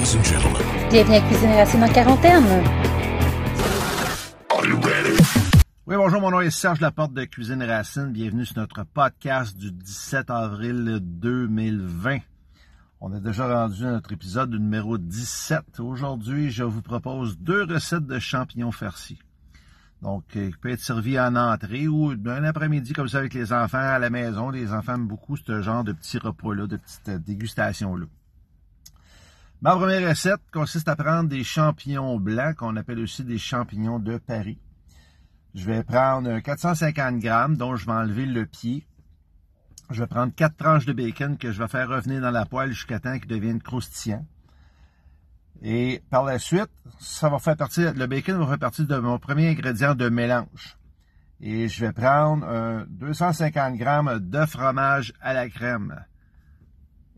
Ladies and gentlemen. Bienvenue à Cuisine Racine en quarantaine. Are you ready? Oui, bonjour, mon nom est Serge Laporte de Cuisine Racine. Bienvenue sur notre podcast du 17 avril 2020. On est déjà rendu à notre épisode numéro 17. Aujourd'hui, je vous propose deux recettes de champignons farcis. Donc, euh, qui peut être servi en entrée ou un après-midi comme ça avec les enfants à la maison. Les enfants aiment beaucoup ce genre de petits repas-là, de petites euh, dégustations-là. Ma première recette consiste à prendre des champignons blancs, qu'on appelle aussi des champignons de Paris. Je vais prendre 450 grammes, dont je vais enlever le pied. Je vais prendre quatre tranches de bacon que je vais faire revenir dans la poêle jusqu'à temps qu'ils deviennent croustillants. Et par la suite, ça va faire partie, le bacon va faire partie de mon premier ingrédient de mélange. Et je vais prendre euh, 250 grammes de fromage à la crème.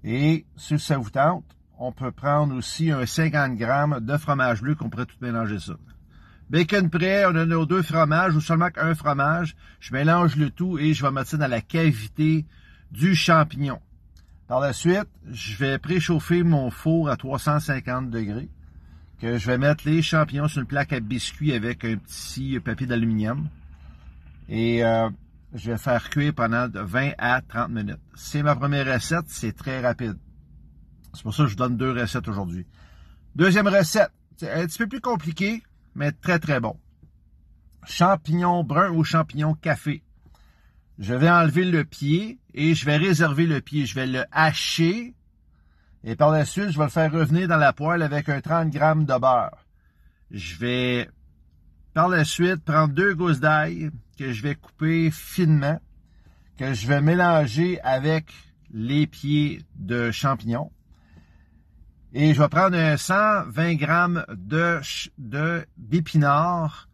Et si ça vous tente, on peut prendre aussi un 50 grammes de fromage bleu qu'on pourrait tout mélanger ça. Bacon prêt, on a nos deux fromages ou seulement qu'un fromage. Je mélange le tout et je vais mettre ça dans la cavité du champignon. Par la suite, je vais préchauffer mon four à 350 degrés, que je vais mettre les champignons sur une plaque à biscuits avec un petit papier d'aluminium. Et euh, je vais faire cuire pendant de 20 à 30 minutes. C'est ma première recette, c'est très rapide. C'est pour ça que je donne deux recettes aujourd'hui. Deuxième recette, c'est un petit peu plus compliqué, mais très très bon. Champignons bruns ou champignons café. Je vais enlever le pied et je vais réserver le pied. Je vais le hacher et par la suite, je vais le faire revenir dans la poêle avec un 30 grammes de beurre. Je vais par la suite prendre deux gousses d'ail que je vais couper finement, que je vais mélanger avec les pieds de champignons. Et je vais prendre un 120 grammes de, de d'épinards,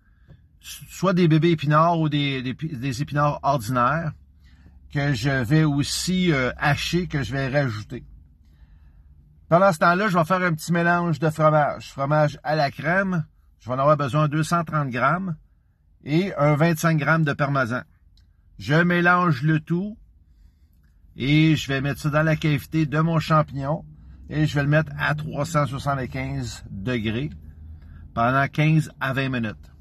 soit des bébés épinards ou des, épinards ordinaires, que je vais aussi euh, hacher, que je vais rajouter. Pendant ce temps-là, je vais faire un petit mélange de fromage. Fromage à la crème, je vais en avoir besoin de 230 grammes et un 25 grammes de parmesan. Je mélange le tout et je vais mettre ça dans la cavité de mon champignon et je vais le mettre à 375 degrés pendant 15 à 20 minutes.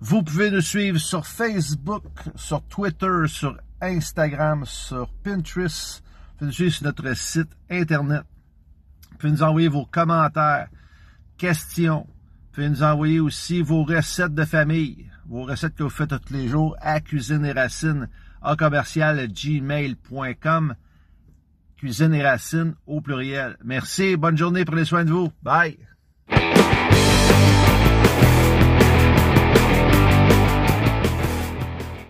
Vous pouvez nous suivre sur Facebook, sur Twitter, sur Instagram, sur Pinterest. Vous pouvez nous suivre sur notre site Internet. Vous pouvez nous envoyer vos commentaires, questions. Vous pouvez nous envoyer aussi vos recettes de famille, vos recettes que vous faites tous les jours à Cuisine et Racines, à commercial gmail.com. Cuisine et Racines au pluriel. Merci, bonne journée, prenez soin de vous. Bye!